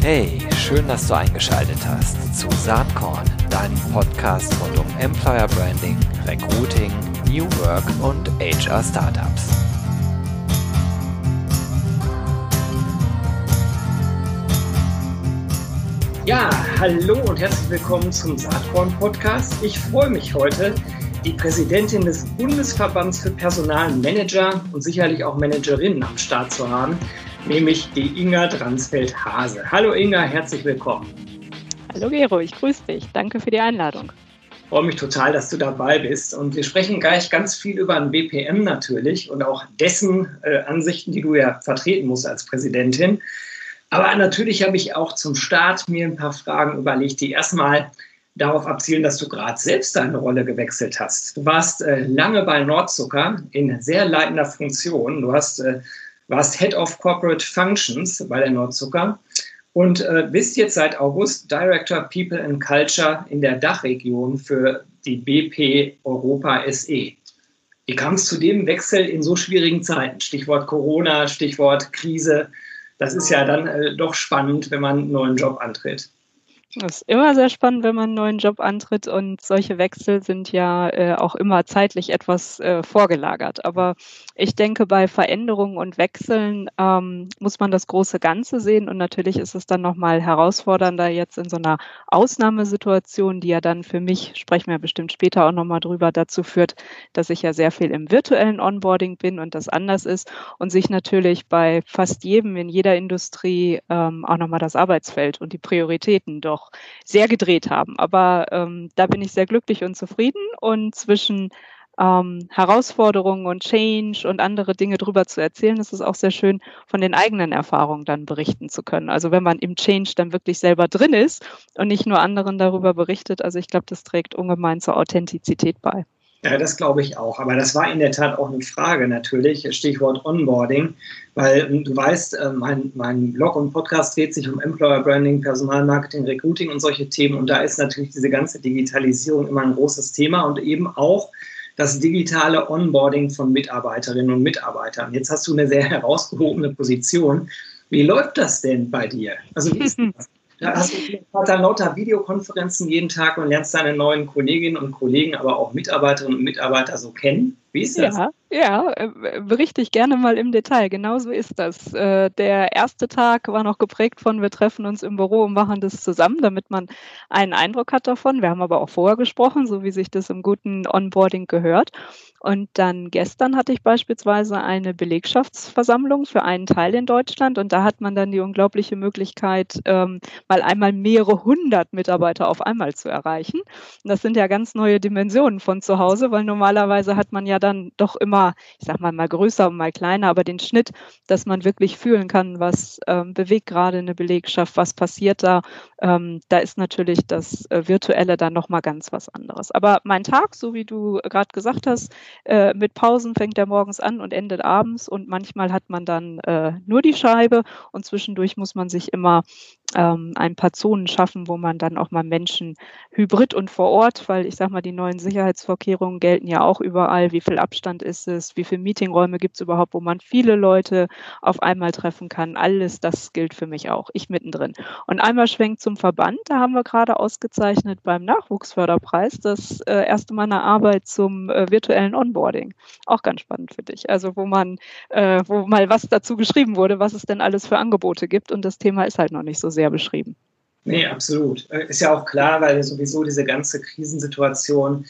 Hey, schön, dass du eingeschaltet hast zu Saatkorn, deinem Podcast rund um Employer Branding, Recruiting, New Work und HR Startups. Ja, hallo und herzlich willkommen zum Saatkorn Podcast. Ich freue mich heute, die Präsidentin des Bundesverbands für Personalmanager und sicherlich auch Managerinnen am Start zu haben, nämlich die Inga Dransfeld-Hase. Hallo Inga, herzlich willkommen. Hallo Gero, ich grüße dich. Danke für die Einladung. Ich freue mich total, dass du dabei bist. Und wir sprechen gleich ganz viel über ein BPM natürlich und auch dessen äh, Ansichten, die du ja vertreten musst als Präsidentin. Aber natürlich habe ich auch zum Start mir ein paar Fragen überlegt, die erstmal darauf abzielen, dass du gerade selbst deine Rolle gewechselt hast. Du warst äh, lange bei Nordzucker in sehr leitender Funktion. Du hast, äh, warst Head of Corporate Functions bei der Nordzucker und äh, bist jetzt seit August Director People and Culture in der Dachregion für die BP Europa SE. Wie kam es zu dem Wechsel in so schwierigen Zeiten? Stichwort Corona, Stichwort Krise. Das ist ja dann äh, doch spannend, wenn man einen neuen Job antritt. Das ist immer sehr spannend, wenn man einen neuen Job antritt und solche Wechsel sind ja äh, auch immer zeitlich etwas äh, vorgelagert. Aber ich denke, bei Veränderungen und Wechseln ähm, muss man das große Ganze sehen und natürlich ist es dann nochmal herausfordernder jetzt in so einer Ausnahmesituation, die ja dann für mich, sprechen wir bestimmt später auch nochmal drüber, dazu führt, dass ich ja sehr viel im virtuellen Onboarding bin und das anders ist und sich natürlich bei fast jedem in jeder Industrie ähm, auch nochmal das Arbeitsfeld und die Prioritäten doch auch sehr gedreht haben. Aber ähm, da bin ich sehr glücklich und zufrieden und zwischen ähm, Herausforderungen und Change und andere Dinge drüber zu erzählen, ist es auch sehr schön, von den eigenen Erfahrungen dann berichten zu können. Also wenn man im Change dann wirklich selber drin ist und nicht nur anderen darüber berichtet, also ich glaube, das trägt ungemein zur Authentizität bei. Ja, das glaube ich auch. Aber das war in der Tat auch eine Frage natürlich, Stichwort Onboarding, weil ähm, du weißt, äh, mein, mein Blog und Podcast dreht sich um Employer Branding, Personalmarketing, Recruiting und solche Themen. Und da ist natürlich diese ganze Digitalisierung immer ein großes Thema und eben auch das digitale Onboarding von Mitarbeiterinnen und Mitarbeitern. Jetzt hast du eine sehr herausgehobene Position. Wie läuft das denn bei dir? Also wie ist das? Da hast du dann lauter Videokonferenzen jeden Tag und lernst deine neuen Kolleginnen und Kollegen, aber auch Mitarbeiterinnen und Mitarbeiter so kennen. Wie ist das? Ja, ja, äh, berichte ich gerne mal im Detail. Genau so ist das. Äh, der erste Tag war noch geprägt von, wir treffen uns im Büro und machen das zusammen, damit man einen Eindruck hat davon. Wir haben aber auch vorher gesprochen, so wie sich das im guten Onboarding gehört. Und dann gestern hatte ich beispielsweise eine Belegschaftsversammlung für einen Teil in Deutschland und da hat man dann die unglaubliche Möglichkeit, ähm, mal einmal mehrere hundert Mitarbeiter auf einmal zu erreichen. Und das sind ja ganz neue Dimensionen von zu Hause, weil normalerweise hat man ja dann doch immer, ich sag mal, mal größer und mal kleiner, aber den Schnitt, dass man wirklich fühlen kann, was ähm, bewegt gerade eine Belegschaft, was passiert da. Ähm, da ist natürlich das äh, Virtuelle dann nochmal ganz was anderes. Aber mein Tag, so wie du gerade gesagt hast, äh, mit Pausen fängt er morgens an und endet abends und manchmal hat man dann äh, nur die Scheibe und zwischendurch muss man sich immer ähm, ein paar Zonen schaffen, wo man dann auch mal Menschen hybrid und vor Ort, weil ich sage mal, die neuen Sicherheitsvorkehrungen gelten ja auch überall. Wie viel Abstand ist es? Wie viele Meetingräume gibt es überhaupt, wo man viele Leute auf einmal treffen kann? Alles das gilt für mich auch. Ich mittendrin. Und einmal schwenkt zum Verband. Da haben wir gerade ausgezeichnet beim Nachwuchsförderpreis das äh, erste Mal eine Arbeit zum äh, virtuellen Onboarding. Auch ganz spannend für dich. Also wo man, äh, wo mal was dazu geschrieben wurde, was es denn alles für Angebote gibt. Und das Thema ist halt noch nicht so sehr sehr beschrieben. Nee, absolut. Äh, ist ja auch klar, weil sowieso diese ganze Krisensituation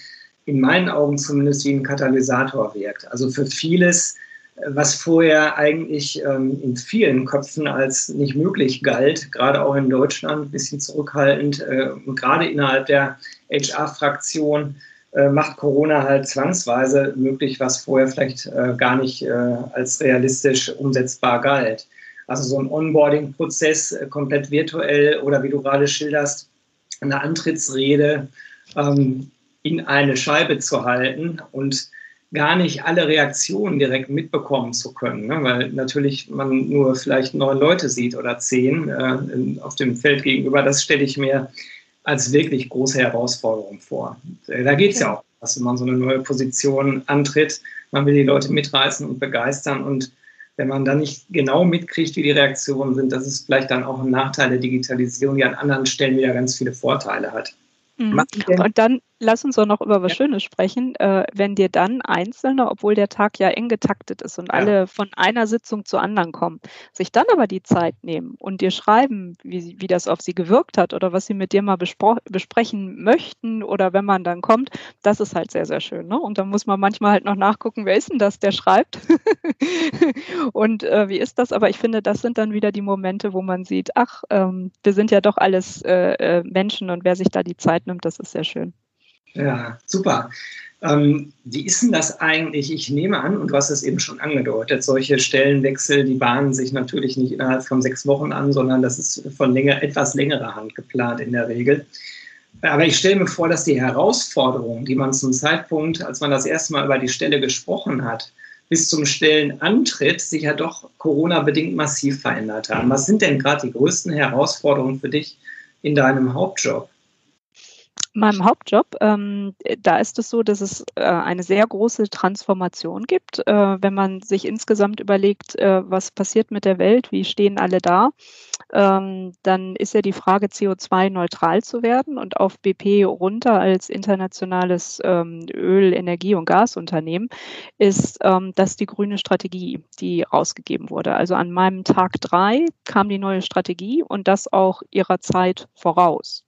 in meinen Augen zumindest wie ein Katalysator wirkt. Also für vieles, äh, was vorher eigentlich ähm, in vielen Köpfen als nicht möglich galt, gerade auch in Deutschland, ein bisschen zurückhaltend, äh, und gerade innerhalb der HR-Fraktion, äh, macht Corona halt zwangsweise möglich, was vorher vielleicht äh, gar nicht äh, als realistisch umsetzbar galt. Also so ein Onboarding-Prozess äh, komplett virtuell oder wie du gerade schilderst, eine Antrittsrede ähm, in eine Scheibe zu halten und gar nicht alle Reaktionen direkt mitbekommen zu können, ne? weil natürlich man nur vielleicht neun Leute sieht oder zehn äh, auf dem Feld gegenüber. Das stelle ich mir als wirklich große Herausforderung vor. Äh, da geht es ja auch, dass man so eine neue Position antritt. Man will die Leute mitreißen und begeistern und wenn man dann nicht genau mitkriegt, wie die Reaktionen sind, das ist vielleicht dann auch ein Nachteil der Digitalisierung, die an anderen Stellen wieder ganz viele Vorteile hat. Mhm. Und dann lass uns doch noch über was ja. Schönes sprechen. Äh, wenn dir dann Einzelne, obwohl der Tag ja eng getaktet ist und ja. alle von einer Sitzung zur anderen kommen, sich dann aber die Zeit nehmen und dir schreiben, wie, wie das auf sie gewirkt hat oder was sie mit dir mal besprechen möchten oder wenn man dann kommt, das ist halt sehr, sehr schön. Ne? Und dann muss man manchmal halt noch nachgucken, wer ist denn das, der schreibt und äh, wie ist das? Aber ich finde, das sind dann wieder die Momente, wo man sieht, ach, ähm, wir sind ja doch alles äh, äh Menschen und wer sich da die Zeit nimmt, das ist sehr schön. Ja, super. Ähm, wie ist denn das eigentlich? Ich nehme an, und du hast es eben schon angedeutet, solche Stellenwechsel, die bahnen sich natürlich nicht innerhalb von sechs Wochen an, sondern das ist von länger, etwas längerer Hand geplant in der Regel. Aber ich stelle mir vor, dass die Herausforderungen, die man zum Zeitpunkt, als man das erste Mal über die Stelle gesprochen hat, bis zum Stellenantritt sich ja doch Corona-bedingt massiv verändert haben. Was sind denn gerade die größten Herausforderungen für dich in deinem Hauptjob? Meinem Hauptjob, ähm, da ist es so, dass es äh, eine sehr große Transformation gibt. Äh, wenn man sich insgesamt überlegt, äh, was passiert mit der Welt, wie stehen alle da, ähm, dann ist ja die Frage, CO2-neutral zu werden und auf BP runter als internationales ähm, Öl-, Energie- und Gasunternehmen, ist ähm, das die grüne Strategie, die rausgegeben wurde. Also an meinem Tag drei kam die neue Strategie und das auch ihrer Zeit voraus.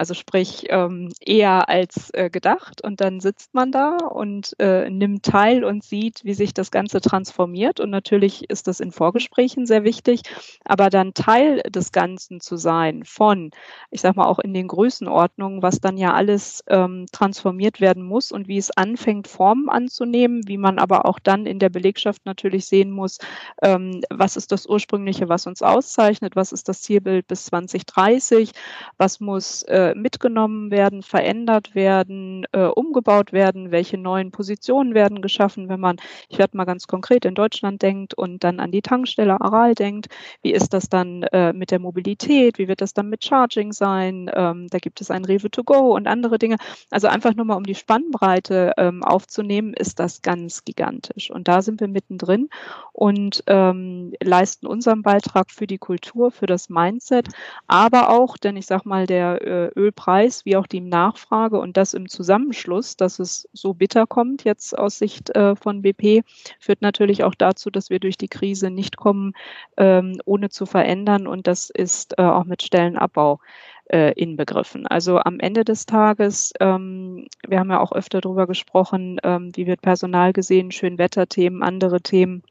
Also sprich ähm, eher als äh, gedacht und dann sitzt man da und äh, nimmt teil und sieht, wie sich das Ganze transformiert. Und natürlich ist das in Vorgesprächen sehr wichtig, aber dann Teil des Ganzen zu sein von, ich sag mal auch in den Größenordnungen, was dann ja alles ähm, transformiert werden muss und wie es anfängt, Formen anzunehmen, wie man aber auch dann in der Belegschaft natürlich sehen muss, ähm, was ist das ursprüngliche, was uns auszeichnet, was ist das Zielbild bis 2030, was muss äh, mitgenommen werden, verändert werden, äh, umgebaut werden, welche neuen Positionen werden geschaffen, wenn man, ich werde mal ganz konkret in Deutschland denkt und dann an die Tankstelle Aral denkt, wie ist das dann äh, mit der Mobilität, wie wird das dann mit Charging sein, ähm, da gibt es ein Rewe to go und andere Dinge. Also einfach nur mal um die Spannbreite ähm, aufzunehmen, ist das ganz gigantisch. Und da sind wir mittendrin und ähm, leisten unseren Beitrag für die Kultur, für das Mindset, aber auch, denn ich sage mal, der äh, Ölpreis wie auch die Nachfrage und das im Zusammenschluss, dass es so bitter kommt jetzt aus Sicht äh, von BP, führt natürlich auch dazu, dass wir durch die Krise nicht kommen, ähm, ohne zu verändern und das ist äh, auch mit Stellenabbau äh, inbegriffen. Also am Ende des Tages, ähm, wir haben ja auch öfter darüber gesprochen, ähm, wie wird Personal gesehen, Schönwetterthemen, andere Themen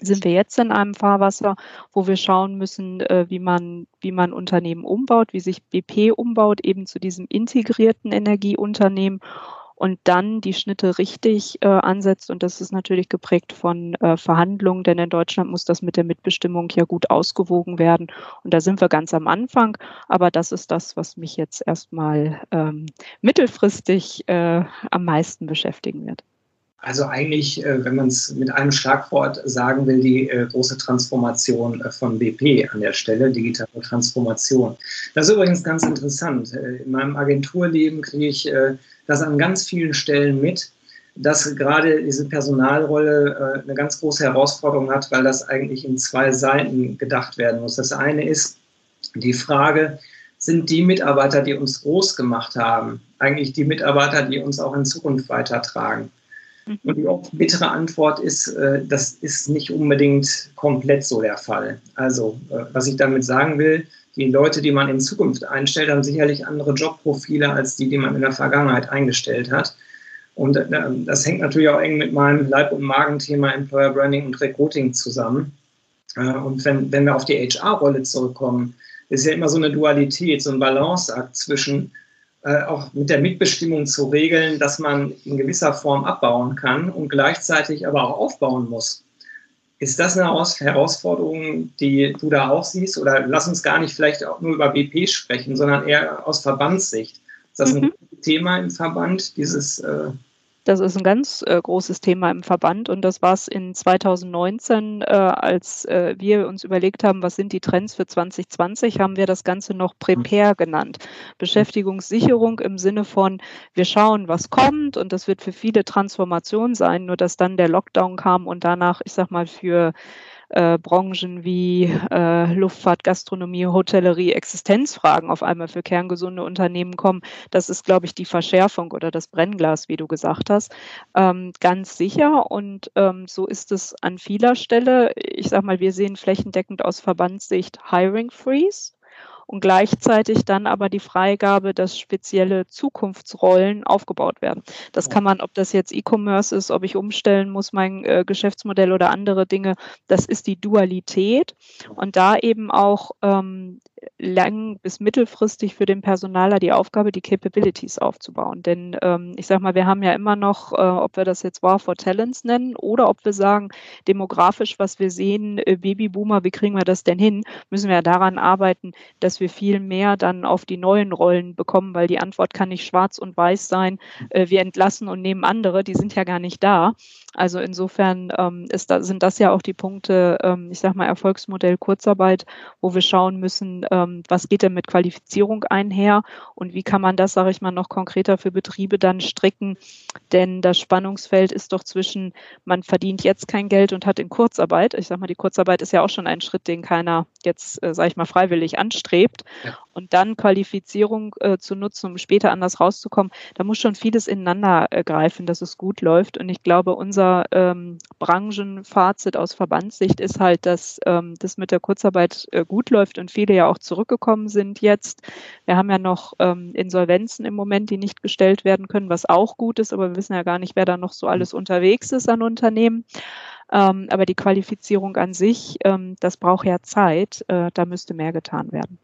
sind wir jetzt in einem Fahrwasser, wo wir schauen müssen, äh, wie man, wie man Unternehmen umbaut, wie sich BP umbaut, eben zu diesem integrierten Energieunternehmen und dann die Schnitte richtig äh, ansetzt. Und das ist natürlich geprägt von äh, Verhandlungen, denn in Deutschland muss das mit der Mitbestimmung ja gut ausgewogen werden. Und da sind wir ganz am Anfang. Aber das ist das, was mich jetzt erstmal ähm, mittelfristig äh, am meisten beschäftigen wird. Also eigentlich, äh, wenn man es mit einem Schlagwort sagen will, die äh, große Transformation äh, von BP an der Stelle, digitale Transformation. Das ist übrigens ganz interessant. In meinem Agenturleben kriege ich das an ganz vielen Stellen mit, dass gerade diese Personalrolle eine ganz große Herausforderung hat, weil das eigentlich in zwei Seiten gedacht werden muss. Das eine ist die Frage, sind die Mitarbeiter, die uns groß gemacht haben, eigentlich die Mitarbeiter, die uns auch in Zukunft weitertragen? Und die oft bittere Antwort ist, äh, das ist nicht unbedingt komplett so der Fall. Also, äh, was ich damit sagen will, die Leute, die man in Zukunft einstellt, haben sicherlich andere Jobprofile als die, die man in der Vergangenheit eingestellt hat. Und äh, das hängt natürlich auch eng mit meinem Leib- und Magenthema Employer Branding und Recruiting zusammen. Und wenn, wenn wir auf die HR-Rolle zurückkommen, ist ja immer so eine Dualität, so ein Balanceakt zwischen äh, auch mit der Mitbestimmung zu regeln, dass man in gewisser Form abbauen kann und gleichzeitig aber auch aufbauen muss. Ist das eine Herausforderung, die du da auch siehst? Oder lass uns gar nicht vielleicht auch nur über BP sprechen, sondern eher aus Verbandssicht. Ist das mhm. ein Thema im Verband, dieses äh, Das ist ein ganz äh, großes Thema im Verband und das war es in 2019, äh, als äh, wir uns überlegt haben, was sind die Trends für 2020, haben wir das Ganze noch Prepare genannt. Beschäftigungssicherung im Sinne von, wir schauen, was kommt und das wird für viele Transformation sein, nur dass dann der Lockdown kam und danach, ich sag mal, für äh, Branchen wie äh, Luftfahrt, Gastronomie, Hotellerie, Existenzfragen auf einmal für kerngesunde Unternehmen kommen. Das ist, glaube ich, die Verschärfung oder das Brennglas, wie du gesagt hast, ähm, ganz sicher. Und ähm, so ist es an vieler Stelle. Ich sage mal, wir sehen flächendeckend aus Verbandssicht Hiring Freeze und gleichzeitig dann aber die Freigabe, dass spezielle Zukunftsrollen aufgebaut werden. Das kann man, ob das jetzt E-Commerce ist, ob ich umstellen muss, mein äh, Geschäftsmodell oder andere Dinge, das ist die Dualität. Und da eben auch ähm, lang bis mittelfristig für den Personaler die Aufgabe, die Capabilities aufzubauen. Denn ähm, ich sage mal, wir haben ja immer noch, äh, ob wir das jetzt War for Talents nennen oder ob wir sagen, demografisch, was wir sehen, äh, Babyboomer, wie kriegen wir das denn hin, müssen wir ja daran arbeiten, dass wir viel mehr dann auf die neuen Rollen bekommen, weil die Antwort kann nicht schwarz und weiß sein, äh, wir entlassen und nehmen andere, die sind ja gar nicht da. Also insofern ähm, ist da, sind das ja auch die Punkte, ähm, ich sage mal, Erfolgsmodell Kurzarbeit, wo wir schauen müssen, ähm, was geht denn mit Qualifizierung einher und wie kann man das, sage ich mal, noch konkreter für Betriebe dann stricken. Denn das Spannungsfeld ist doch zwischen, man verdient jetzt kein Geld und hat in Kurzarbeit. Ich sage mal, die Kurzarbeit ist ja auch schon ein Schritt, den keiner jetzt, äh, sage ich mal, freiwillig anstrebt. Ja. Und dann Qualifizierung äh, zu nutzen, um später anders rauszukommen, da muss schon vieles ineinander äh, greifen, dass es gut läuft. Und ich glaube, unser ähm, Branchenfazit aus Verbandssicht ist halt, dass ähm, das mit der Kurzarbeit äh, gut läuft und viele ja auch zurückgekommen sind jetzt. Wir haben ja noch ähm, Insolvenzen im Moment, die nicht gestellt werden können, was auch gut ist, aber wir wissen ja gar nicht, wer da noch so alles unterwegs ist an Unternehmen. Ähm, aber die Qualifizierung an sich, ähm, das braucht ja Zeit. Äh, da müsste mehr getan werden.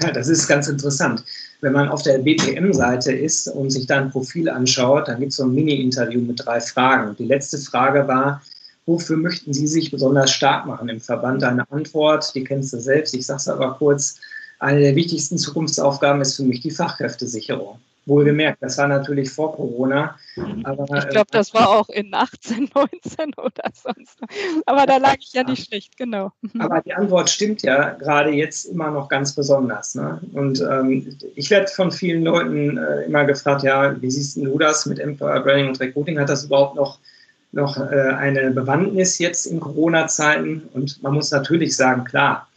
Ja, das ist ganz interessant. Wenn man auf der BPM-Seite ist und sich da ein Profil anschaut, dann gibt es so ein Mini-Interview mit drei Fragen. Die letzte Frage war, wofür möchten Sie sich besonders stark machen im Verband? Eine Antwort, die kennst du selbst, ich sage es aber kurz, eine der wichtigsten Zukunftsaufgaben ist für mich die Fachkräftesicherung. Wohlgemerkt, das war natürlich vor Corona. Aber, ich glaube, das war auch in 18, 19 oder sonst. Aber da lag ich ja nicht schlecht, genau. Aber die Antwort stimmt ja gerade jetzt immer noch ganz besonders. Ne? Und ähm, ich werde von vielen Leuten äh, immer gefragt, ja, wie siehst du das mit Employer Branding und Recruiting? Hat das überhaupt noch, noch äh, eine Bewandtnis jetzt in Corona-Zeiten? Und man muss natürlich sagen, klar,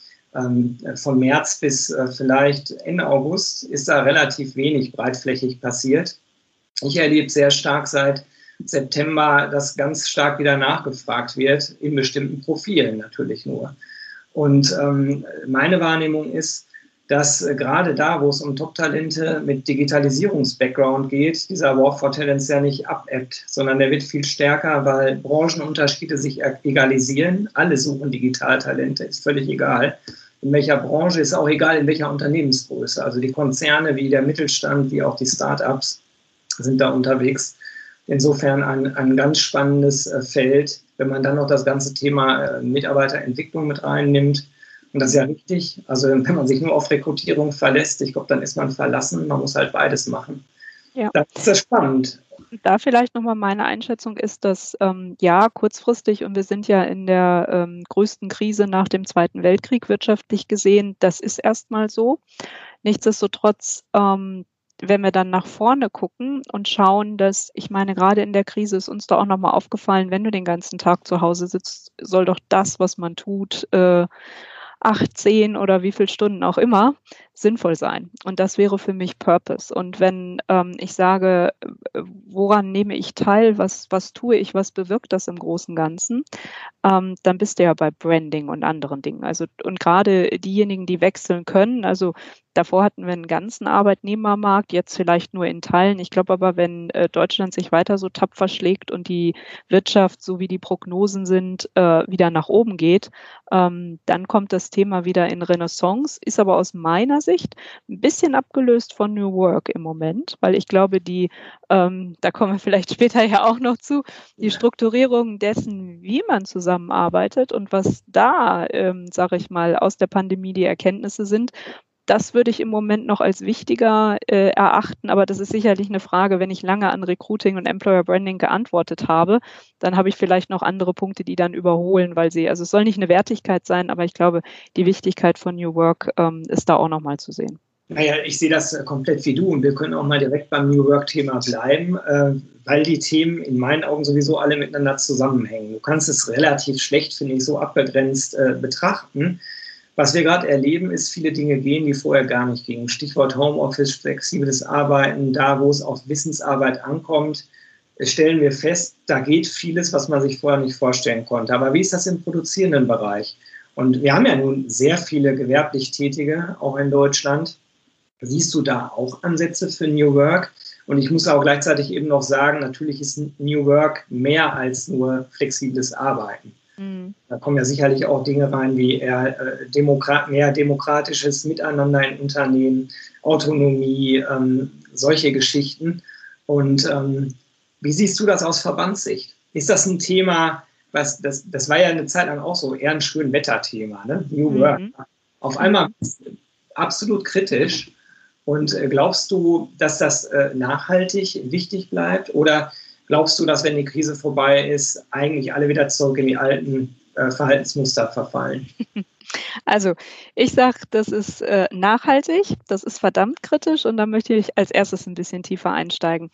von März bis äh, vielleicht Ende August ist da relativ wenig breitflächig passiert. Ich erlebe sehr stark seit September, dass ganz stark wieder nachgefragt wird, in bestimmten Profilen natürlich nur. Und ähm, meine Wahrnehmung ist, dass äh, gerade da, wo es um Top-Talente mit Digitalisierungs-Background geht, dieser War for Talents ja nicht abebbt, sondern der wird viel stärker, weil Branchenunterschiede sich egalisieren. Alle suchen Digitaltalente, ist völlig egal. In welcher Branche ist auch egal, in welcher Unternehmensgröße. Also die Konzerne wie der Mittelstand, wie auch die Start-ups sind da unterwegs. Insofern ein, ein ganz spannendes äh, Feld, wenn man dann noch das ganze Thema äh, Mitarbeiterentwicklung mit reinnimmt und das ist ja richtig. Also wenn man sich nur auf Rekrutierung verlässt, ich glaube, dann ist man verlassen. Man muss halt beides machen. Ja. Das ist ja spannend. Da vielleicht nochmal meine Einschätzung ist, dass ähm, ja, kurzfristig, und wir sind ja in der ähm, größten Krise nach dem Zweiten Weltkrieg wirtschaftlich gesehen, das ist erstmal so. Nichtsdestotrotz, ähm, wenn wir dann nach vorne gucken und schauen, dass, ich meine, gerade in der Krise ist uns da auch nochmal aufgefallen, wenn du den ganzen Tag zu Hause sitzt, soll doch das, was man tut, äh, acht, zehn oder wie viele Stunden auch immer sinnvoll sein. Und das wäre für mich Purpose. Und wenn ähm, ich sage, woran nehme ich teil, was, was tue ich, was bewirkt das im Großen Ganzen, ähm, dann bist du ja bei Branding und anderen Dingen. Also und gerade diejenigen, die wechseln können, also Davor hatten wir einen ganzen Arbeitnehmermarkt, jetzt vielleicht nur in Teilen. Ich glaube aber, wenn äh, Deutschland sich weiter so tapfer schlägt und die Wirtschaft, so wie die Prognosen sind, äh, wieder nach oben geht, ähm, dann kommt das Thema wieder in Renaissance, ist aber aus meiner Sicht ein bisschen abgelöst von New Work im Moment, weil ich glaube, die, ähm, da kommen wir vielleicht später ja auch noch zu, die Strukturierung dessen, wie man zusammenarbeitet und was da, ähm, sage ich mal, aus der Pandemie die Erkenntnisse sind, das würde ich im Moment noch als wichtiger äh, erachten, aber das ist sicherlich eine Frage, wenn ich lange an Recruiting und Employer Branding geantwortet habe, dann habe ich vielleicht noch andere Punkte, die dann überholen, weil sie, also es soll nicht eine Wertigkeit sein, aber ich glaube, die Wichtigkeit von New Work ähm, ist da auch nochmal zu sehen. Naja, ich sehe das äh, komplett wie du und wir können auch mal direkt beim New Work-Thema bleiben, äh, weil die Themen in meinen Augen sowieso alle miteinander zusammenhängen. Du kannst es relativ schlecht, finde ich, so abgegrenzt äh, betrachten. Was wir gerade erleben, ist, viele Dinge gehen, die vorher gar nicht gingen. Stichwort Homeoffice, flexibles Arbeiten, da wo es auf Wissensarbeit ankommt, stellen wir fest, da geht vieles, was man sich vorher nicht vorstellen konnte. Aber wie ist das im produzierenden Bereich? Und wir haben ja nun sehr viele gewerblich Tätige, auch in Deutschland. Siehst du da auch Ansätze für New Work? Und ich muss auch gleichzeitig eben noch sagen, natürlich ist New Work mehr als nur flexibles Arbeiten. Mhm. Da kommen ja sicherlich auch Dinge rein wie eher äh, Demokrat, mehr demokratisches Miteinander in Unternehmen, Autonomie, ähm, solche Geschichten. Und ähm, wie siehst du das aus Verbandssicht? Ist das ein Thema, was das, das war ja eine Zeit lang auch so eher ein schön Wetterthema, ne? New Work. Mhm. Auf einmal absolut kritisch. Und äh, glaubst du, dass das äh, nachhaltig wichtig bleibt? Oder glaubst du, dass wenn die Krise vorbei ist, eigentlich alle wieder zurück in die alten äh, Verhaltensmuster verfallen? Also, ich sage, das ist nachhaltig, das ist verdammt kritisch und da möchte ich als erstes ein bisschen tiefer einsteigen.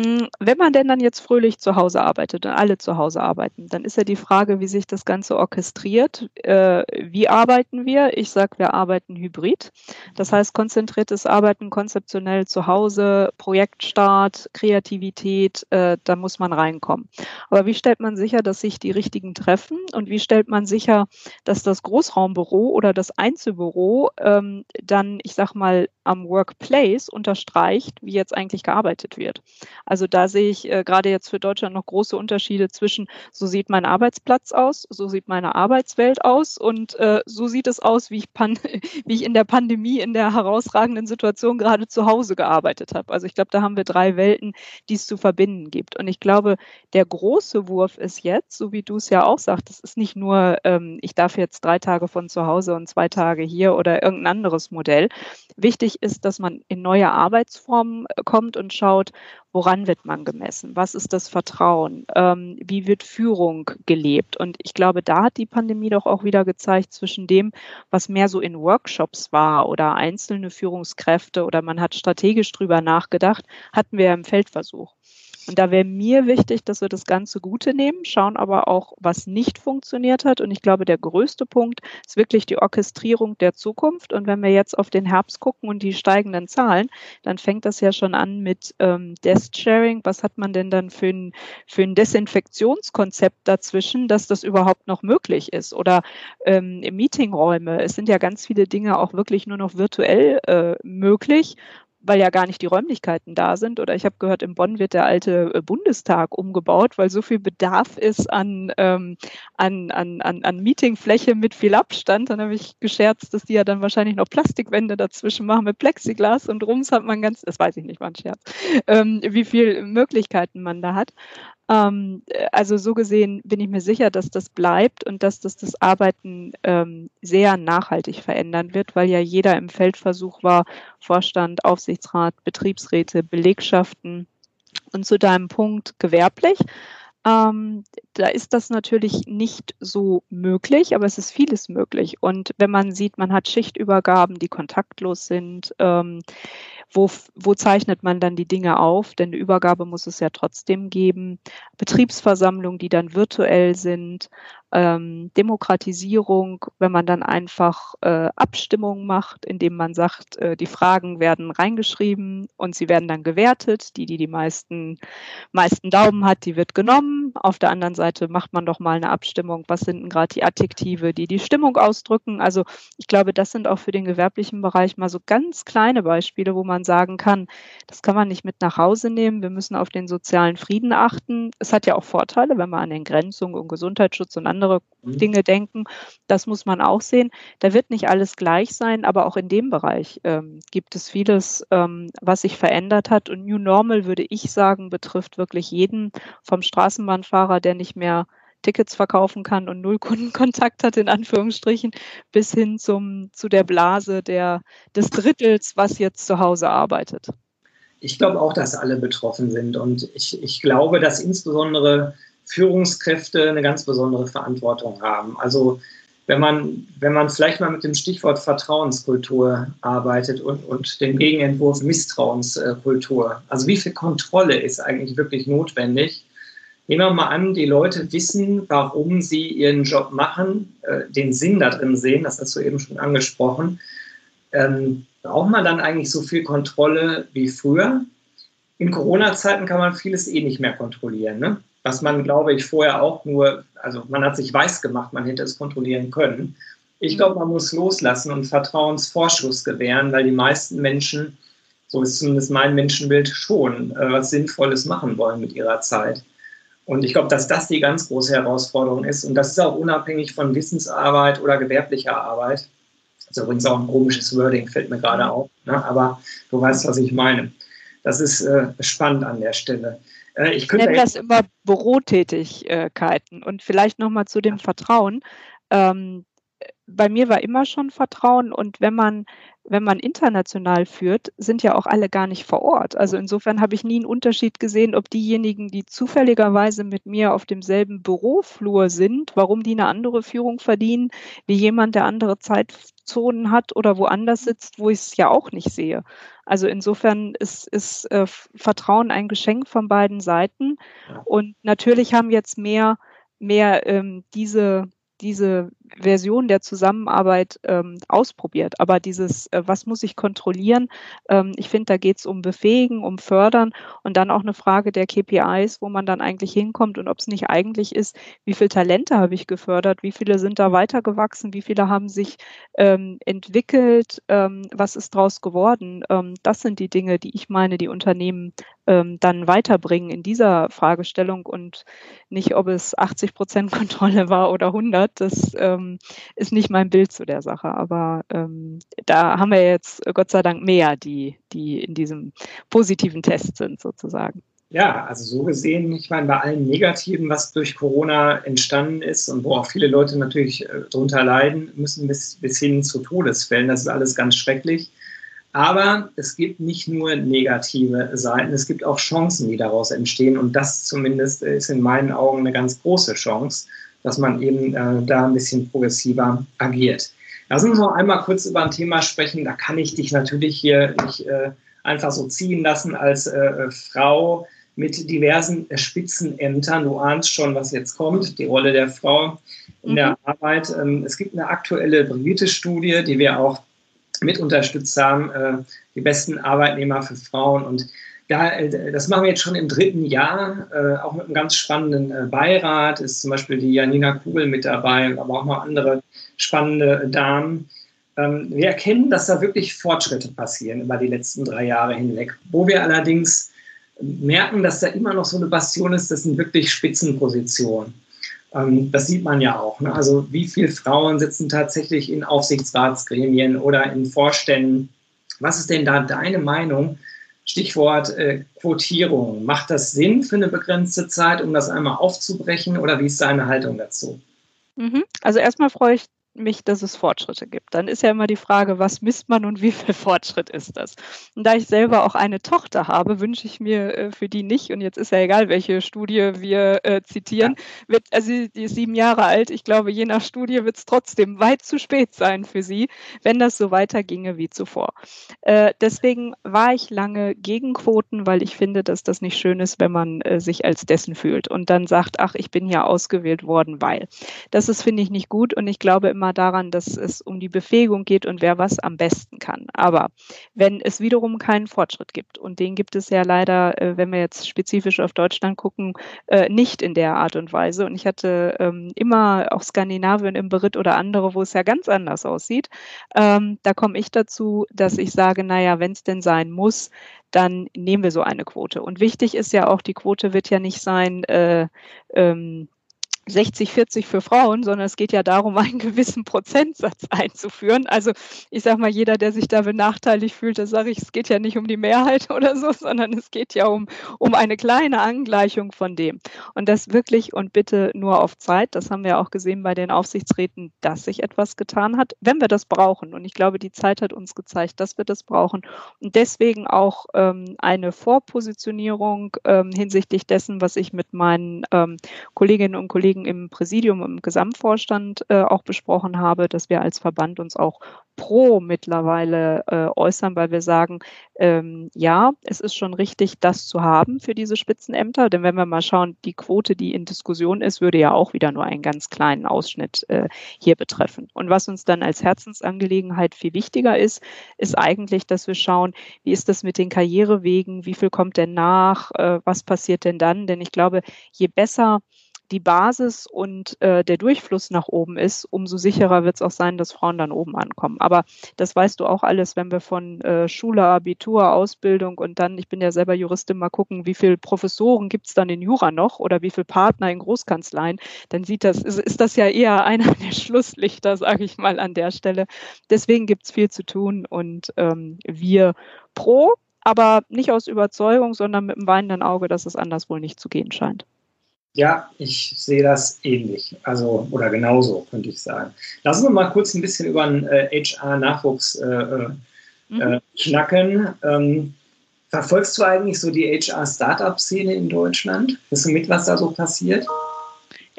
Hm, wenn man denn dann jetzt fröhlich zu Hause arbeitet und alle zu Hause arbeiten, dann ist ja die Frage, wie sich das Ganze orchestriert. Äh, wie arbeiten wir? Ich sage, wir arbeiten hybrid. Das heißt, konzentriertes Arbeiten konzeptionell zu Hause, Projektstart, Kreativität, äh, da muss man reinkommen. Aber wie stellt man sicher, dass sich die richtigen treffen? Und wie stellt man sicher, dass das Großraumbüro oder das Einzelbüro ähm, dann, ich sag mal, am Workplace unterstreicht, wie jetzt eigentlich gearbeitet wird? Also da sehe ich äh, gerade jetzt für Deutschland noch große Unterschiede zwischen, so sieht mein Arbeitsplatz aus, so sieht meine Arbeitswelt aus und äh, so sieht es aus, wie ich, pan wie ich in der Pandemie in der herausragenden Situation gerade zu Hause gearbeitet habe. Also ich glaube, da haben wir drei Welten, die es zu verbinden gibt. Und ich glaube, der große Wurf ist jetzt, so wie du es ja auch sagst, es ist nicht nur, ähm, ich darf jetzt drei Tage von zu Hause und zwei Tage hier oder irgendein anderes Modell. Wichtig ist, dass man in neue Arbeitsformen äh, kommt und schaut, Woran wird man gemessen? Was ist das Vertrauen? Ähm, wie wird Führung gelebt? Und ich glaube, da hat die Pandemie doch auch wieder gezeigt zwischen dem, was mehr so in Workshops war oder einzelne Führungskräfte oder man hat strategisch drüber nachgedacht, hatten wir im Feldversuch. Und da wäre mir wichtig, dass wir das ganze Gute nehmen, schauen aber auch, was nicht funktioniert hat. Und ich glaube, der größte Punkt ist wirklich die Orchestrierung der Zukunft. Und wenn wir jetzt auf den Herbst gucken und die steigenden Zahlen, dann fängt das ja schon an mit ähm, Desk-Sharing. Was hat man denn dann für ein, für ein Desinfektionskonzept dazwischen, dass das überhaupt noch möglich ist? Oder ähm, Meetingräume. Es sind ja ganz viele Dinge auch wirklich nur noch virtuell äh, möglich weil ja gar nicht die Räumlichkeiten da sind. Oder ich habe gehört, in Bonn wird der alte äh, Bundestag umgebaut, weil so viel Bedarf ist an, ähm, an, an, an, an Meetingfläche mit viel Abstand. Dann habe ich gescherzt, dass die ja dann wahrscheinlich noch Plastikwände dazwischen machen mit Plexiglas und rums hat man ganz, das weiß ich nicht, war ein Scherz, ähm, wie viele Möglichkeiten man da hat. Ähm, also so gesehen bin ich mir sicher, dass das bleibt und dass das das Arbeiten ähm, sehr nachhaltig verändern wird, weil ja jeder im Feldversuch war, Vorstand, Aufsichtsrat, Betriebsräte, Belegschaften und zu deinem Punkt gewerblich. Ähm, da ist das natürlich nicht so möglich, aber es ist vieles möglich. Und wenn man sieht, man hat Schichtübergaben, die kontaktlos sind, ähm, wo, wo zeichnet man dann die Dinge auf? Denn eine Übergabe muss es ja trotzdem geben. Betriebsversammlungen, die dann virtuell sind ähm, Demokratisierung, wenn man dann einfach äh, Abstimmungen macht, indem man sagt, äh, die Fragen werden reingeschrieben und sie werden dann gewertet. Die, die die meisten, meisten Daumen hat, die wird genommen. Auf der anderen Seite macht man doch mal eine Abstimmung, was sind denn gerade die Adjektive, die die Stimmung ausdrücken. Also ich glaube, das sind auch für den gewerblichen Bereich mal so ganz kleine Beispiele, wo man sagen kann, das kann man nicht mit nach Hause nehmen. Wir müssen auf den sozialen Frieden achten. Es hat ja auch Vorteile, wenn man an Entgrenzung und Gesundheitsschutz und andere andere mhm. Dinge denken. Das muss man auch sehen. Da wird nicht alles gleich sein, aber auch in dem Bereich ähm, gibt es vieles, ähm, was sich verändert hat. Und New Normal, würde ich sagen, betrifft wirklich jeden vom Straßenbahnfahrer, der nicht mehr Tickets verkaufen kann und null Kundenkontakt hat, in Anführungsstrichen, bis hin zum, zu der Blase der, des Drittels, was jetzt zu Hause arbeitet. Ich glaube auch, dass alle betroffen sind. Und ich, ich glaube, dass insbesondere Führungskräfte eine ganz besondere Verantwortung haben. Also wenn man, wenn man vielleicht mal mit dem Stichwort Vertrauenskultur arbeitet und, und dem Gegenentwurf Misstrauenskultur. Also wie viel Kontrolle ist eigentlich wirklich notwendig? Nehmen wir mal an, die Leute wissen, warum sie ihren Job machen, äh, den Sinn da drin sehen, das hast du eben schon angesprochen. Ähm, braucht man dann eigentlich so viel Kontrolle wie früher? In Corona-Zeiten kann man vieles eh nicht mehr kontrollieren. Ne? was man, glaube ich, vorher auch nur, also man hat sich weiß gemacht, man hätte es kontrollieren können. Ich glaube, man muss loslassen und Vertrauensvorschuss gewähren, weil die meisten Menschen, so ist zumindest mein Menschenbild, schon äh, was Sinnvolles machen wollen mit ihrer Zeit. Und ich glaube, dass das die ganz große Herausforderung ist. Und das ist auch unabhängig von Wissensarbeit oder gewerblicher Arbeit. Das ist übrigens auch ein komisches Wording, fällt mir gerade auf. Ne? Aber du weißt, was ich meine. Das ist äh, spannend an der Stelle. Äh, ich, nenne das immer Bürotätigkeiten. Und vielleicht nochmal zu dem Vertrauen. Ähm, bei mir war immer schon Vertrauen und wenn man, wenn man international führt, sind ja auch alle gar nicht vor Ort. Also insofern habe ich nie einen Unterschied gesehen, ob diejenigen, die zufälligerweise mit mir auf demselben Büroflur sind, warum die eine andere Führung verdienen, wie jemand, der andere Zeitzonen hat oder woanders sitzt, wo ich es ja auch nicht sehe. Also insofern ist, ist äh, Vertrauen ein Geschenk von beiden Seiten. Und natürlich haben jetzt mehr, mehr ähm, diese diese Version der Zusammenarbeit ähm, ausprobiert. Aber dieses, äh, was muss ich kontrollieren? Ähm, ich finde, da geht es um Befähigen, um Fördern und dann auch eine Frage der KPIs, wo man dann eigentlich hinkommt und ob es nicht eigentlich ist, wie viele Talente habe ich gefördert, wie viele sind da weitergewachsen, wie viele haben sich ähm, entwickelt, ähm, was ist daraus geworden? Ähm, das sind die Dinge, die ich meine, die Unternehmen ähm, dann weiterbringen in dieser Fragestellung und nicht, ob es 80 Prozent Kontrolle war oder 100. Das ähm, ist nicht mein Bild zu der Sache. Aber ähm, da haben wir jetzt Gott sei Dank mehr, die, die in diesem positiven Test sind sozusagen. Ja, also so gesehen, ich meine, bei allen Negativen, was durch Corona entstanden ist und wo auch viele Leute natürlich äh, darunter leiden müssen, bis, bis hin zu Todesfällen, das ist alles ganz schrecklich. Aber es gibt nicht nur negative Seiten, es gibt auch Chancen, die daraus entstehen. Und das zumindest ist in meinen Augen eine ganz große Chance, dass man eben äh, da ein bisschen progressiver agiert. Lass uns noch einmal kurz über ein Thema sprechen. Da kann ich dich natürlich hier nicht äh, einfach so ziehen lassen als äh, Frau mit diversen Spitzenämtern. Du ahnst schon, was jetzt kommt, die Rolle der Frau in mhm. der Arbeit. Ähm, es gibt eine aktuelle britische Studie, die wir auch mit unterstützt haben, äh, die besten Arbeitnehmer für Frauen. Und da, äh, das machen wir jetzt schon im dritten Jahr, äh, auch mit einem ganz spannenden Beirat. Ist zum Beispiel die Janina Kugel mit dabei, aber auch noch andere spannende Damen. Ähm, wir erkennen, dass da wirklich Fortschritte passieren über die letzten drei Jahre hinweg. Wo wir allerdings merken, dass da immer noch so eine Bastion ist, das sind wirklich Spitzenpositionen. Ähm, das sieht man ja auch. Ne? Also wie viele Frauen sitzen tatsächlich in Aufsichtsratsgremien oder in Vorständen? Was ist denn da deine Meinung? Stichwort äh, Quotierung. Macht das Sinn für eine begrenzte Zeit, um das einmal aufzubrechen oder wie ist deine Haltung dazu? Mhm. Also erstmal freue ich mich, dass es Fortschritte gibt. Dann ist ja immer die Frage, was misst man und wie viel Fortschritt ist das? Und da ich selber auch eine Tochter habe, wünsche ich mir äh, für die nicht, und jetzt ist ja egal, welche Studie wir äh, zitieren, wird, also die ist sieben Jahre alt, ich glaube, je nach Studie wird es trotzdem weit zu spät sein für sie, wenn das so weiterginge wie zuvor. Äh, deswegen war ich lange gegen Quoten, weil ich finde, dass das nicht schön ist, wenn man äh, sich als dessen fühlt und dann sagt, ach, ich bin ja ausgewählt worden, weil. Das ist, finde ich, nicht gut und ich glaube immer, immer daran, dass es um die Befähigung geht und wer was am besten kann. Aber wenn es wiederum keinen Fortschritt gibt, und den gibt es ja leider, äh, wenn wir jetzt spezifisch auf Deutschland gucken, äh, nicht in der Art und Weise. Und ich hatte ähm, immer auch Skandinavien im Beritt oder andere, wo es ja ganz anders aussieht. Ähm, da komme ich dazu, dass ich sage, naja, wenn es denn sein muss, dann nehmen wir so eine Quote. Und wichtig ist ja auch, die Quote wird ja nicht sein, äh, ähm, 60, 40 für Frauen, sondern es geht ja darum, einen gewissen Prozentsatz einzuführen. Also ich sage mal, jeder, der sich da benachteiligt fühlt, da sage ich, es geht ja nicht um die Mehrheit oder so, sondern es geht ja um, um eine kleine Angleichung von dem. Und das wirklich und bitte nur auf Zeit. Das haben wir auch gesehen bei den Aufsichtsräten, dass sich etwas getan hat, wenn wir das brauchen. Und ich glaube, die Zeit hat uns gezeigt, dass wir das brauchen. Und deswegen auch ähm, eine Vorpositionierung ähm, hinsichtlich dessen, was ich mit meinen ähm, Kolleginnen und Kollegen Kollegen im Präsidium, im Gesamtvorstand äh, auch besprochen habe, dass wir als Verband uns auch pro mittlerweile äh, äußern, weil wir sagen, ähm, ja, es ist schon richtig, das zu haben für diese Spitzenämter. Denn wenn wir mal schauen, die Quote, die in Diskussion ist, würde ja auch wieder nur einen ganz kleinen Ausschnitt äh, hier betreffen. Und was uns dann als Herzensangelegenheit viel wichtiger ist, ist eigentlich, dass wir schauen, wie ist das mit den Karrierewegen, wie viel kommt denn nach, äh, was passiert denn dann? Denn ich glaube, je besser die Basis und äh, der Durchfluss nach oben ist, umso sicherer wird es auch sein, dass Frauen dann oben ankommen. Aber das weißt du auch alles, wenn wir von äh, Schule, Abitur, Ausbildung und dann, ich bin ja selber Juristin, mal gucken, wie viele Professoren gibt es dann in Jura noch oder wie viele Partner in Großkanzleien, dann sieht das, ist, ist das ja eher einer der Schlusslichter, sage ich mal an der Stelle. Deswegen gibt es viel zu tun und ähm, wir pro, aber nicht aus Überzeugung, sondern mit einem weinenden Auge, dass es anders wohl nicht zu gehen scheint. Ja, ich sehe das ähnlich, also oder genauso könnte ich sagen. Lassen wir mal kurz ein bisschen über den äh, HR-Nachwuchs äh, äh, mhm. Äh, knacken. Ähm, verfolgst du eigentlich so die HR-Startup-Szene in Deutschland? Bist du mit, was da so passiert?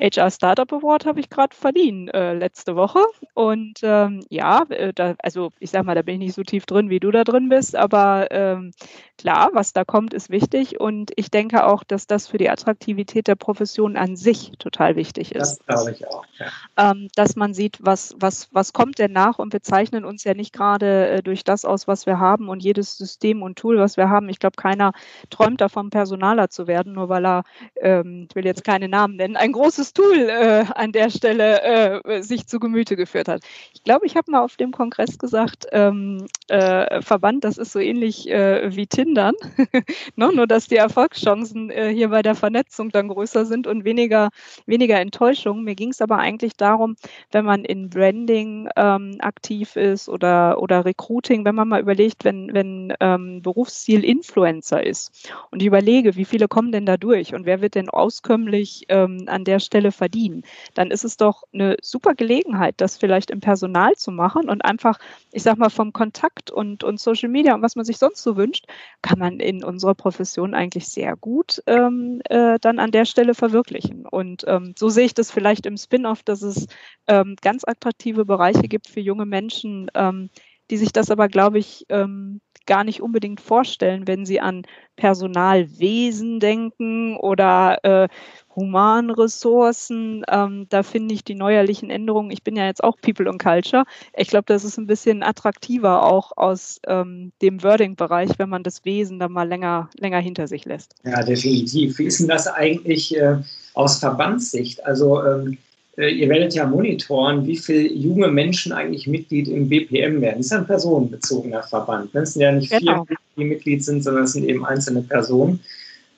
HR Startup Award habe ich gerade verliehen äh, letzte Woche. Und ähm, ja, äh, da, also ich sag mal, da bin ich nicht so tief drin, wie du da drin bist, aber ähm, klar, was da kommt, ist wichtig. Und ich denke auch, dass das für die Attraktivität der Profession an sich total wichtig ist. Das glaube ich auch. Ja. Ähm, dass man sieht, was, was, was kommt denn nach und wir zeichnen uns ja nicht gerade äh, durch das aus, was wir haben und jedes System und Tool, was wir haben. Ich glaube, keiner träumt davon, Personaler zu werden, nur weil er, ähm, ich will jetzt keine Namen nennen, ein großes Tool äh, an der Stelle äh, sich zu Gemüte geführt hat. Ich glaube, ich habe mal auf dem Kongress gesagt, ähm, äh, Verband, das ist so ähnlich äh, wie Tindern, no, nur dass die Erfolgschancen äh, hier bei der Vernetzung dann größer sind und weniger, weniger Enttäuschung. Mir ging es aber eigentlich darum, wenn man in Branding ähm, aktiv ist oder, oder Recruiting, wenn man mal überlegt, wenn, wenn ähm, Berufsziel Influencer ist und ich überlege, wie viele kommen denn da durch und wer wird denn auskömmlich ähm, an der Stelle Stelle verdienen, dann ist es doch eine super Gelegenheit, das vielleicht im Personal zu machen und einfach, ich sag mal, vom Kontakt und, und Social Media und was man sich sonst so wünscht, kann man in unserer Profession eigentlich sehr gut ähm, äh, dann an der Stelle verwirklichen. Und ähm, so sehe ich das vielleicht im Spin-off, dass es ähm, ganz attraktive Bereiche gibt für junge Menschen, ähm, die sich das aber, glaube ich, ähm, gar nicht unbedingt vorstellen, wenn sie an Personalwesen denken oder äh, Humanressourcen. Ähm, da finde ich die neuerlichen Änderungen, ich bin ja jetzt auch People and Culture, ich glaube, das ist ein bisschen attraktiver auch aus ähm, dem Wording-Bereich, wenn man das Wesen dann mal länger, länger hinter sich lässt. Ja, definitiv. Wie ist denn das eigentlich äh, aus Verbandssicht? Also ähm, äh, ihr werdet ja monitoren, wie viele junge Menschen eigentlich Mitglied im BPM werden. Das ist ja ein personenbezogener Verband. Es sind ja nicht genau. vier, die Mitglied sind, sondern es sind eben einzelne Personen.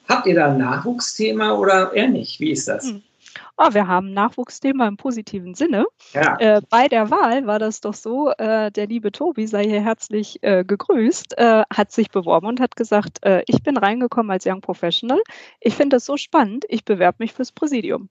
Habt ihr da ein Nachwuchsthema oder eher nicht? Wie ist das? Hm. Oh, wir haben ein Nachwuchsthema im positiven Sinne. Ja. Äh, bei der Wahl war das doch so, äh, der liebe Tobi sei hier herzlich äh, gegrüßt, äh, hat sich beworben und hat gesagt, äh, ich bin reingekommen als Young Professional. Ich finde das so spannend, ich bewerbe mich fürs Präsidium.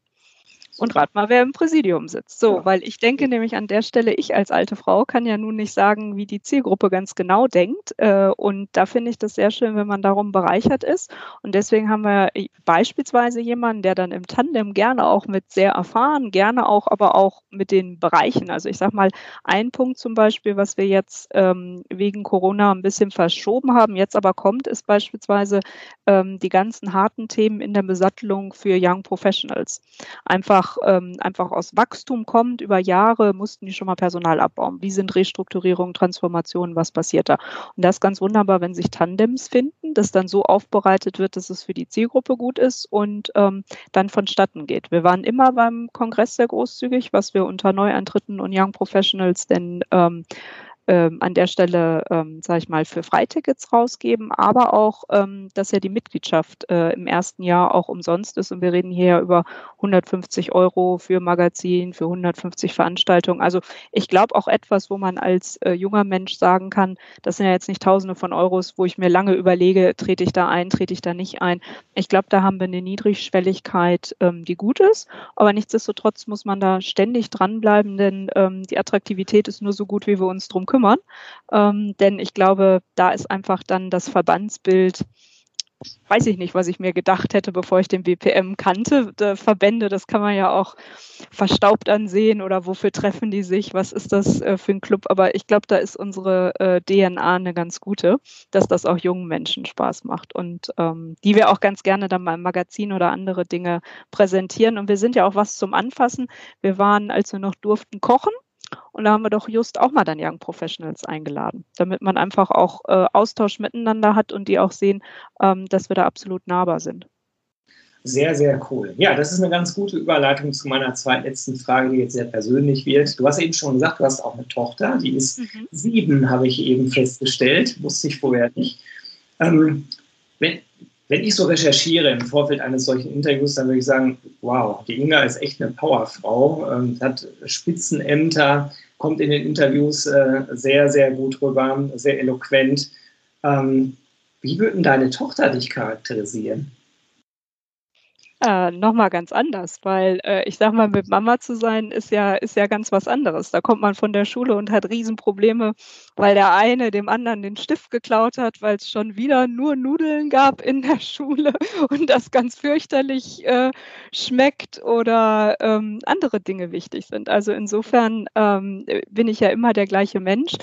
Und rat mal, wer im Präsidium sitzt. So, ja. weil ich denke nämlich an der Stelle, ich als alte Frau kann ja nun nicht sagen, wie die Zielgruppe ganz genau denkt. Äh, und da finde ich das sehr schön, wenn man darum bereichert ist. Und deswegen haben wir beispielsweise jemanden, der dann im Tandem gerne auch mit sehr erfahren, gerne auch, aber auch mit den Bereichen. Also ich sage mal, ein Punkt zum Beispiel, was wir jetzt ähm, wegen Corona ein bisschen verschoben haben, jetzt aber kommt, ist beispielsweise ähm, die ganzen harten Themen in der Besattelung für Young Professionals. Einfach einfach, ähm, einfach aus Wachstum kommt. Über Jahre mussten die schon mal Personal abbauen. Wie sind Restrukturierungen, Transformationen, was passiert da? Und das ist ganz wunderbar, wenn sich Tandems finden, das dann so aufbereitet wird, dass es für die Zielgruppe gut ist und ähm, dann vonstatten geht. Wir waren immer beim Kongress sehr großzügig, was wir unter Neueintritten und Young Professionals denn ähm, ähm, an der Stelle, ähm, sage ich mal, für Freitickets rausgeben, aber auch, ähm, dass ja die Mitgliedschaft äh, im ersten Jahr auch umsonst ist. Und wir reden hier ja über 150 Euro für Magazin, für 150 Veranstaltungen. Also ich glaube auch etwas, wo man als äh, junger Mensch sagen kann, das sind ja jetzt nicht Tausende von Euros, wo ich mir lange überlege, trete ich da ein, trete ich da nicht ein. Ich glaube, da haben wir eine Niedrigschwelligkeit, ähm, die gut ist. Aber nichtsdestotrotz muss man da ständig dranbleiben, denn ähm, die Attraktivität ist nur so gut, wie wir uns drum kümmern. Ähm, denn ich glaube, da ist einfach dann das Verbandsbild weiß ich nicht, was ich mir gedacht hätte, bevor ich den BPM kannte. Die Verbände, das kann man ja auch verstaubt ansehen oder wofür treffen die sich, was ist das äh, für ein Club. Aber ich glaube, da ist unsere äh, DNA eine ganz gute, dass das auch jungen Menschen Spaß macht und ähm, die wir auch ganz gerne dann mal im Magazin oder andere Dinge präsentieren. Und wir sind ja auch was zum Anfassen. Wir waren, als wir noch durften, kochen. Und da haben wir doch just auch mal dann Young Professionals eingeladen, damit man einfach auch äh, Austausch miteinander hat und die auch sehen, ähm, dass wir da absolut nahbar sind. Sehr, sehr cool. Ja, das ist eine ganz gute Überleitung zu meiner zweitletzten Frage, die jetzt sehr persönlich wird. Du hast eben schon gesagt, du hast auch eine Tochter, die ist mhm. sieben, habe ich eben festgestellt, wusste ich vorher nicht. Ähm, wenn, wenn ich so recherchiere im Vorfeld eines solchen Interviews, dann würde ich sagen, wow, die Inga ist echt eine Powerfrau, ähm, hat Spitzenämter, kommt in den Interviews äh, sehr, sehr gut rüber, sehr eloquent. Ähm, wie würden deine Tochter dich charakterisieren? Äh, nochmal ganz anders, weil äh, ich sag mal, mit Mama zu sein ist ja, ist ja ganz was anderes. Da kommt man von der Schule und hat Riesenprobleme, weil der eine dem anderen den Stift geklaut hat, weil es schon wieder nur Nudeln gab in der Schule und das ganz fürchterlich äh, schmeckt oder ähm, andere Dinge wichtig sind. Also insofern ähm, bin ich ja immer der gleiche Mensch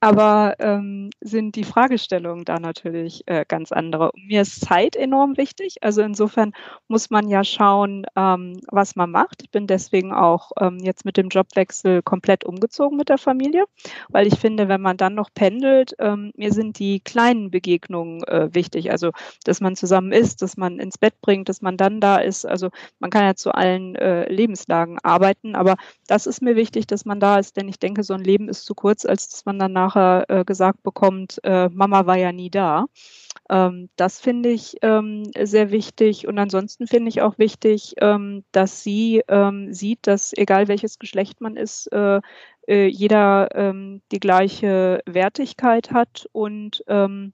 aber ähm, sind die Fragestellungen da natürlich äh, ganz andere. Mir ist Zeit enorm wichtig. Also insofern muss man ja schauen, ähm, was man macht. Ich bin deswegen auch ähm, jetzt mit dem Jobwechsel komplett umgezogen mit der Familie, weil ich finde, wenn man dann noch pendelt, ähm, mir sind die kleinen Begegnungen äh, wichtig. Also, dass man zusammen ist, dass man ins Bett bringt, dass man dann da ist. Also man kann ja zu allen äh, Lebenslagen arbeiten, aber das ist mir wichtig, dass man da ist, denn ich denke, so ein Leben ist zu kurz, als dass man danach nachher äh, gesagt bekommt, äh, Mama war ja nie da. Ähm, das finde ich ähm, sehr wichtig. Und ansonsten finde ich auch wichtig, ähm, dass sie ähm, sieht, dass egal welches Geschlecht man ist, äh, äh, jeder ähm, die gleiche Wertigkeit hat und ähm,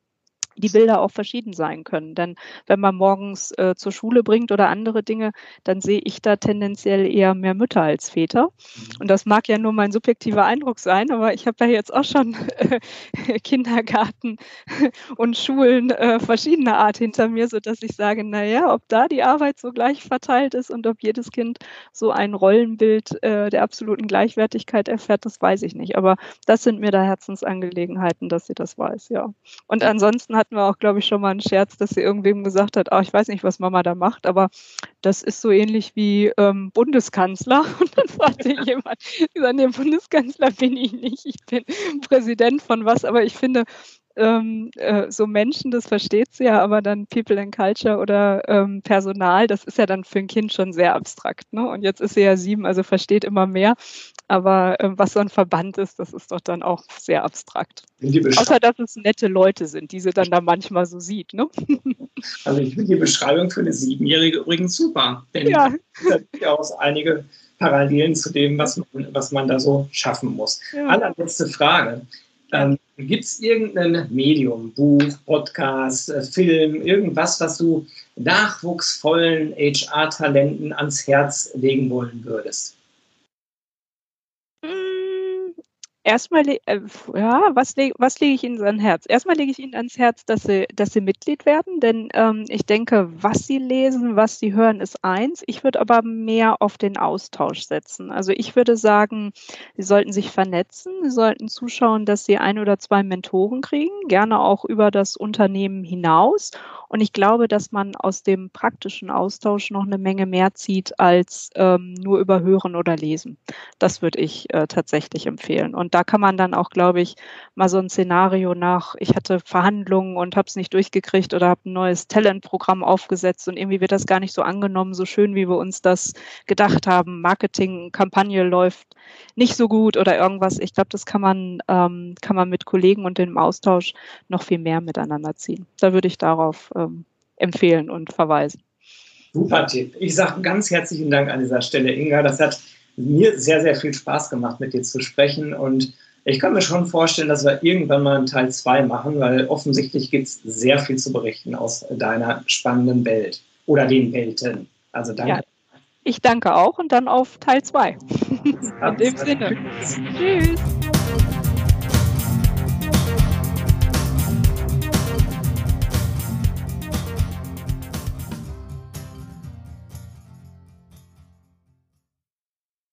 die Bilder auch verschieden sein können. Denn wenn man morgens äh, zur Schule bringt oder andere Dinge, dann sehe ich da tendenziell eher mehr Mütter als Väter. Mhm. Und das mag ja nur mein subjektiver Eindruck sein, aber ich habe ja jetzt auch schon äh, Kindergarten und Schulen äh, verschiedener Art hinter mir, sodass ich sage, naja, ob da die Arbeit so gleich verteilt ist und ob jedes Kind so ein Rollenbild äh, der absoluten Gleichwertigkeit erfährt, das weiß ich nicht. Aber das sind mir da Herzensangelegenheiten, dass sie das weiß, ja. Und ansonsten hat hatten wir auch, glaube ich, schon mal einen Scherz, dass sie irgendwem gesagt hat, oh, ich weiß nicht, was Mama da macht, aber das ist so ähnlich wie ähm, Bundeskanzler. Und dann fragte jemand, gesagt, nee, Bundeskanzler bin ich nicht, ich bin Präsident von was, aber ich finde, ähm, äh, so Menschen, das versteht sie ja, aber dann People and Culture oder ähm, Personal, das ist ja dann für ein Kind schon sehr abstrakt. Ne? Und jetzt ist sie ja sieben, also versteht immer mehr. Aber äh, was so ein Verband ist, das ist doch dann auch sehr abstrakt. Außer dass es nette Leute sind, die sie dann da manchmal so sieht. Ne? Also ich finde die Beschreibung für eine Siebenjährige übrigens super. Denn ja. da auch einige Parallelen zu dem, was man, was man da so schaffen muss. Ja. Allerletzte Frage. Ähm, Gibt es irgendein Medium, Buch, Podcast, äh, Film, irgendwas, was du nachwuchsvollen HR-Talenten ans Herz legen wollen würdest? Erstmal, äh, ja, was, leg, was lege ich Ihnen ans Herz? Erstmal lege ich Ihnen ans Herz, dass Sie, dass Sie Mitglied werden, denn ähm, ich denke, was Sie lesen, was Sie hören, ist eins. Ich würde aber mehr auf den Austausch setzen. Also ich würde sagen, Sie sollten sich vernetzen, Sie sollten zuschauen, dass Sie ein oder zwei Mentoren kriegen, gerne auch über das Unternehmen hinaus Und ich glaube, dass man aus dem praktischen Austausch noch eine Menge mehr zieht als ähm, nur über Hören oder Lesen. Das würde ich äh, tatsächlich empfehlen. Und da kann man dann auch, glaube ich, mal so ein Szenario nach, ich hatte Verhandlungen und habe es nicht durchgekriegt oder habe ein neues Talentprogramm aufgesetzt und irgendwie wird das gar nicht so angenommen, so schön, wie wir uns das gedacht haben. Marketingkampagne läuft nicht so gut oder irgendwas. Ich glaube, das kann man, ähm, kann man mit Kollegen und im Austausch noch viel mehr miteinander ziehen. Da würde ich darauf ähm, empfehlen und verweisen. Super Tipp. Ich sage ganz herzlichen Dank an dieser Stelle, Inga. Das hat mir sehr, sehr viel Spaß gemacht, mit dir zu sprechen. Und ich kann mir schon vorstellen, dass wir irgendwann mal einen Teil 2 machen, weil offensichtlich gibt es sehr viel zu berichten aus deiner spannenden Welt oder den Welten. Also danke. Ja, ich danke auch und dann auf Teil 2. In dem Sinne. Tschüss.